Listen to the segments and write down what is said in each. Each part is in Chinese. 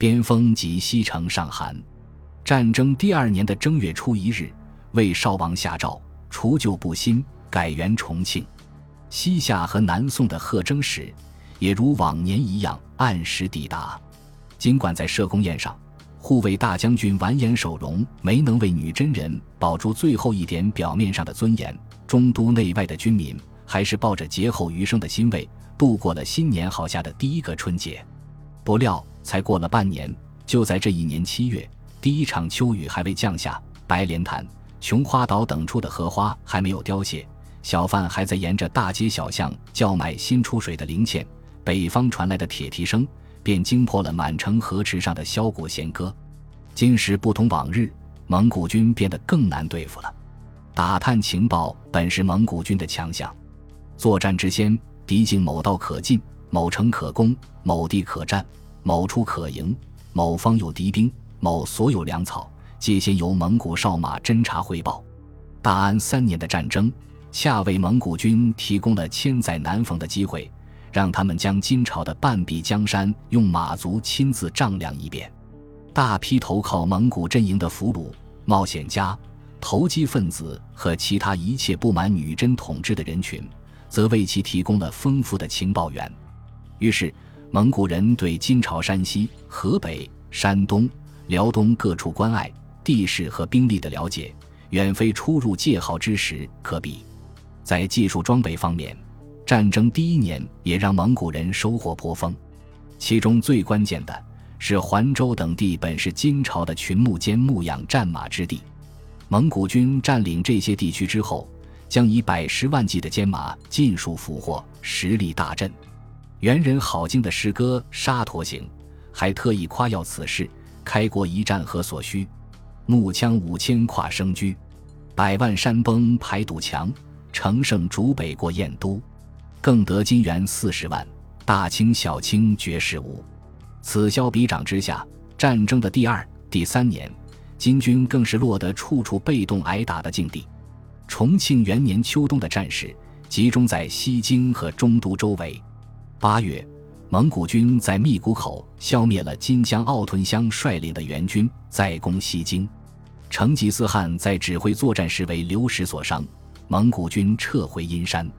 边锋及西城上韩。战争第二年的正月初一日，魏少王下诏除旧布新，改元重庆。西夏和南宋的贺征使也如往年一样按时抵达。尽管在社公宴上，护卫大将军完颜守荣没能为女真人保住最后一点表面上的尊严，中都内外的军民还是抱着劫后余生的欣慰度过了新年好下的第一个春节。不料，才过了半年，就在这一年七月。第一场秋雨还未降下，白莲潭、琼花岛等处的荷花还没有凋谢，小贩还在沿着大街小巷叫卖新出水的零钱。北方传来的铁蹄声，便惊破了满城河池上的箫鼓弦歌。今时不同往日，蒙古军变得更难对付了。打探情报本是蒙古军的强项，作战之先，敌境某道可进，某城可攻，某地可战，某处可营，某方有敌兵。某所有粮草，皆先由蒙古哨马侦察汇报。大安三年的战争，恰为蒙古军提供了千载难逢的机会，让他们将金朝的半壁江山用马族亲自丈量一遍。大批投靠蒙古阵营的俘虏、冒险家、投机分子和其他一切不满女真统治的人群，则为其提供了丰富的情报源。于是，蒙古人对金朝山西、河北、山东。辽东各处关隘、地势和兵力的了解，远非初入界号之时可比。在技术装备方面，战争第一年也让蒙古人收获颇丰。其中最关键的是，环州等地本是金朝的群牧兼牧养战马之地。蒙古军占领这些地区之后，将以百十万计的坚马尽数俘获，实力大振。元人郝经的诗歌《沙陀行》还特意夸耀此事。开国一战何所需？木枪五千跨生驹，百万山崩排堵墙，乘胜逐北过燕都，更得金元四十万，大清小清绝世无。此消彼长之下，战争的第二、第三年，金军更是落得处处被动挨打的境地。重庆元年秋冬的战事集中在西京和中都周围。八月。蒙古军在密谷口消灭了金江奥屯乡率领的援军，再攻西京。成吉思汗在指挥作战时为流矢所伤，蒙古军撤回阴山。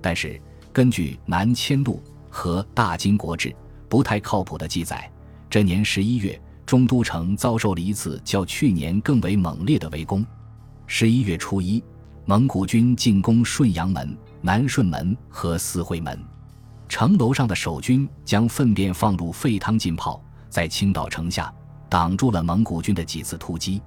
但是，根据《南迁录》和《大金国志》不太靠谱的记载，这年十一月，中都城遭受了一次较去年更为猛烈的围攻。十一月初一，蒙古军进攻顺阳门、南顺门和四会门。城楼上的守军将粪便放入沸汤浸泡，在青岛城下，挡住了蒙古军的几次突击。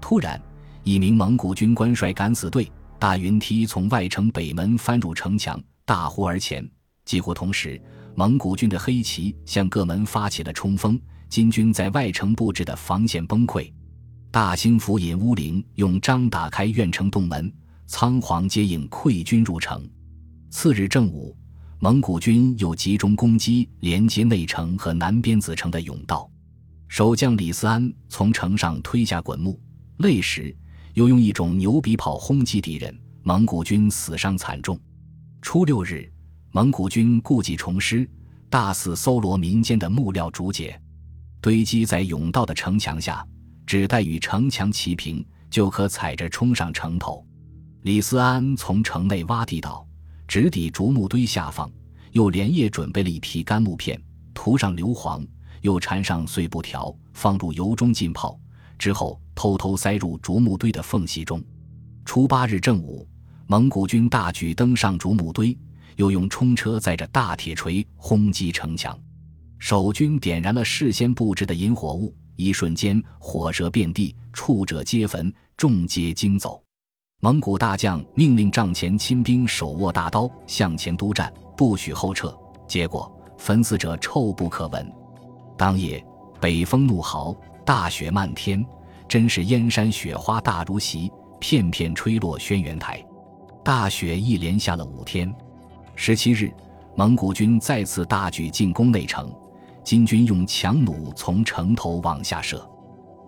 突然，一名蒙古军官率敢死队大云梯从外城北门翻入城墙，大呼而前。几乎同时，蒙古军的黑旗向各门发起了冲锋，金军在外城布置的防线崩溃。大兴府尹乌灵用章打开院城洞门，仓皇接应溃军入城。次日正午。蒙古军又集中攻击连接内城和南边子城的甬道，守将李思安从城上推下滚木，累时又用一种牛鼻炮轰击敌人，蒙古军死伤惨重。初六日，蒙古军故技重施，大肆搜罗民间的木料竹节，堆积在甬道的城墙下，只待与城墙齐平，就可踩着冲上城头。李思安从城内挖地道。直抵竹木堆下方，又连夜准备了一批干木片，涂上硫磺，又缠上碎布条，放入油中浸泡，之后偷偷塞入竹木堆的缝隙中。初八日正午，蒙古军大举登上竹木堆，又用冲车载着大铁锤轰击城墙。守军点燃了事先布置的引火物，一瞬间火舌遍地，触者皆焚，众皆惊走。蒙古大将命令帐前亲兵手握大刀向前督战，不许后撤。结果焚死者臭不可闻。当夜北风怒号，大雪漫天，真是燕山雪花大如席，片片吹落轩辕台。大雪一连下了五天。十七日，蒙古军再次大举进攻内城，金军用强弩从城头往下射，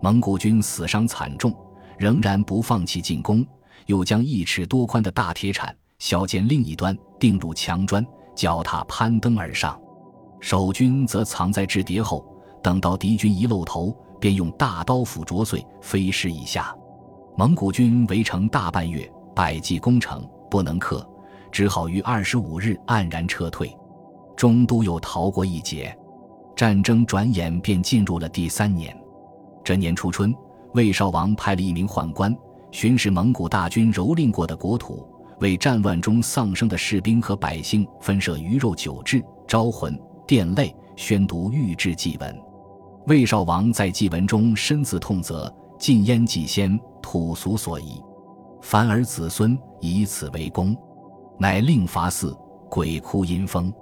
蒙古军死伤惨重，仍然不放弃进攻。又将一尺多宽的大铁铲削尖另一端，钉入墙砖，脚踏攀登而上。守军则藏在制叠后，等到敌军一露头，便用大刀斧啄碎，飞尸以下。蒙古军围城大半月，百计攻城不能克，只好于二十五日黯然撤退。中都又逃过一劫，战争转眼便进入了第三年。这年初春，魏少王派了一名宦官巡视蒙古大军蹂躏过的国土，为战乱中丧生的士兵和百姓分设鱼肉酒制，招魂殿泪，宣读御制祭文。魏少王在祭文中深自痛责：禁烟祭先，土俗所宜，凡儿子孙以此为功，乃令伐祀，鬼哭阴风，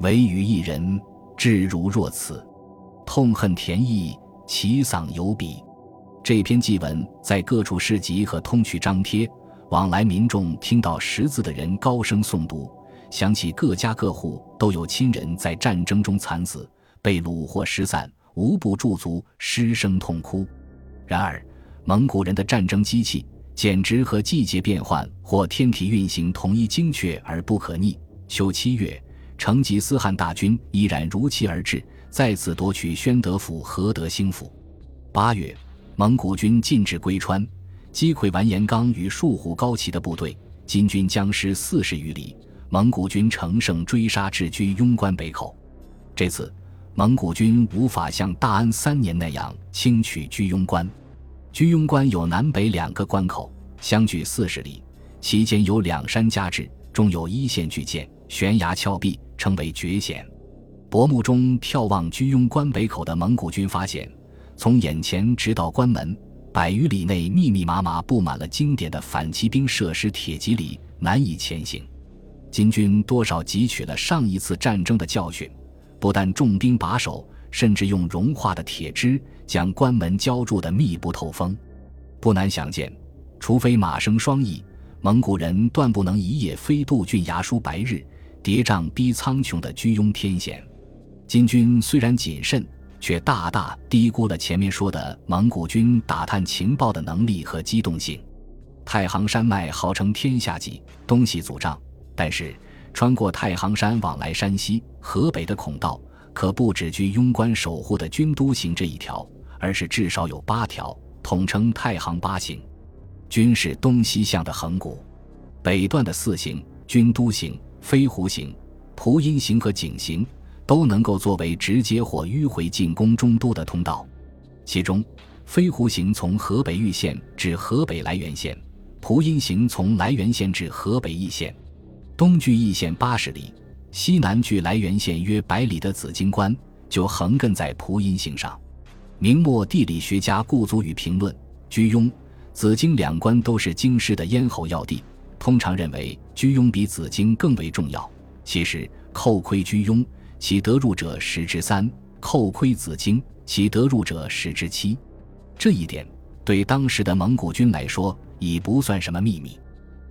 唯余一人，至如若此，痛恨田邑。其丧有笔，这篇祭文在各处市集和通衢张贴，往来民众听到识字的人高声诵读，想起各家各户都有亲人在战争中惨死，被虏或失散，无不驻足失声痛哭。然而，蒙古人的战争机器简直和季节变换或天体运行同一精确而不可逆。秋七月，成吉思汗大军依然如期而至。再次夺取宣德府和德兴府。八月，蒙古军进至归川，击溃完颜刚与树虎高齐的部队，金军僵尸四十余里。蒙古军乘胜追杀至居庸关北口。这次，蒙古军无法像大安三年那样轻取居庸关。居庸关有南北两个关口，相距四十里，其间有两山夹峙，中有一线巨舰、悬崖峭壁，称为绝险。薄暮中眺望居庸关北口的蒙古军，发现从眼前直到关门百余里内，密密麻麻布满了经典的反骑兵设施铁蒺藜，难以前行。金军多少汲取了上一次战争的教训，不但重兵把守，甚至用融化的铁枝将关门浇筑得密不透风。不难想见，除非马生双翼，蒙古人断不能一夜飞渡峻崖舒白日，叠嶂逼苍穹的居庸天险。金军虽然谨慎，却大大低估了前面说的蒙古军打探情报的能力和机动性。太行山脉号称天下脊，东西阻障，但是穿过太行山往来山西、河北的孔道，可不只居庸关守护的军都行这一条，而是至少有八条，统称太行八行。均是东西向的横谷，北段的四行：军都行、飞狐行、蒲阴行和景行。都能够作为直接或迂回进攻中都的通道，其中飞狐行从河北玉县至河北涞源县，蒲阴行从涞源县至河北易县，东距易县八十里，西南距涞源县约百里的紫荆关就横亘在蒲阴行上。明末地理学家顾祖禹评论：居庸、紫荆两关都是京师的咽喉要地，通常认为居庸比紫荆更为重要。其实扣亏居庸。其得入者十之三，扣亏紫荆，其得入者十之七。这一点对当时的蒙古军来说已不算什么秘密。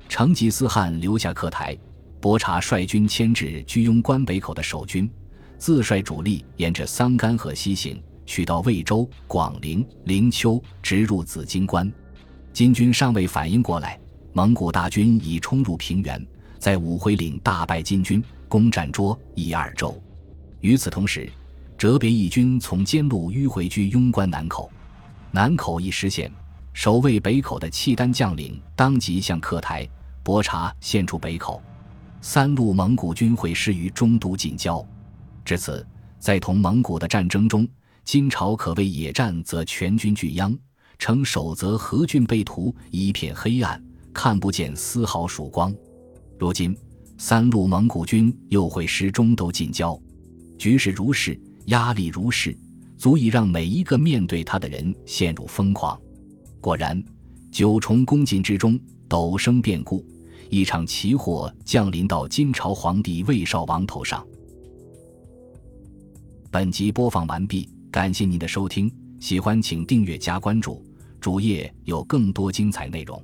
成吉思汗留下克台，伯察率军牵制居庸关北口的守军，自率主力沿着桑干河西行，去到魏州、广陵、灵丘，直入紫荆关。金军尚未反应过来，蒙古大军已冲入平原，在武回岭大败金军，攻占涿、伊二州。与此同时，哲别义军从兼路迂回居庸关南口，南口一失陷，守卫北口的契丹将领当即向克台、博察献出北口，三路蒙古军会师于中都近郊。至此，在同蒙古的战争中，金朝可谓野战则全军俱殃，城守则何郡被屠，一片黑暗，看不见丝毫曙光。如今，三路蒙古军又会师中都近郊。局势如是，压力如是，足以让每一个面对他的人陷入疯狂。果然，九重宫禁之中，陡生变故，一场奇祸降临到金朝皇帝魏少王头上。本集播放完毕，感谢您的收听，喜欢请订阅加关注，主页有更多精彩内容。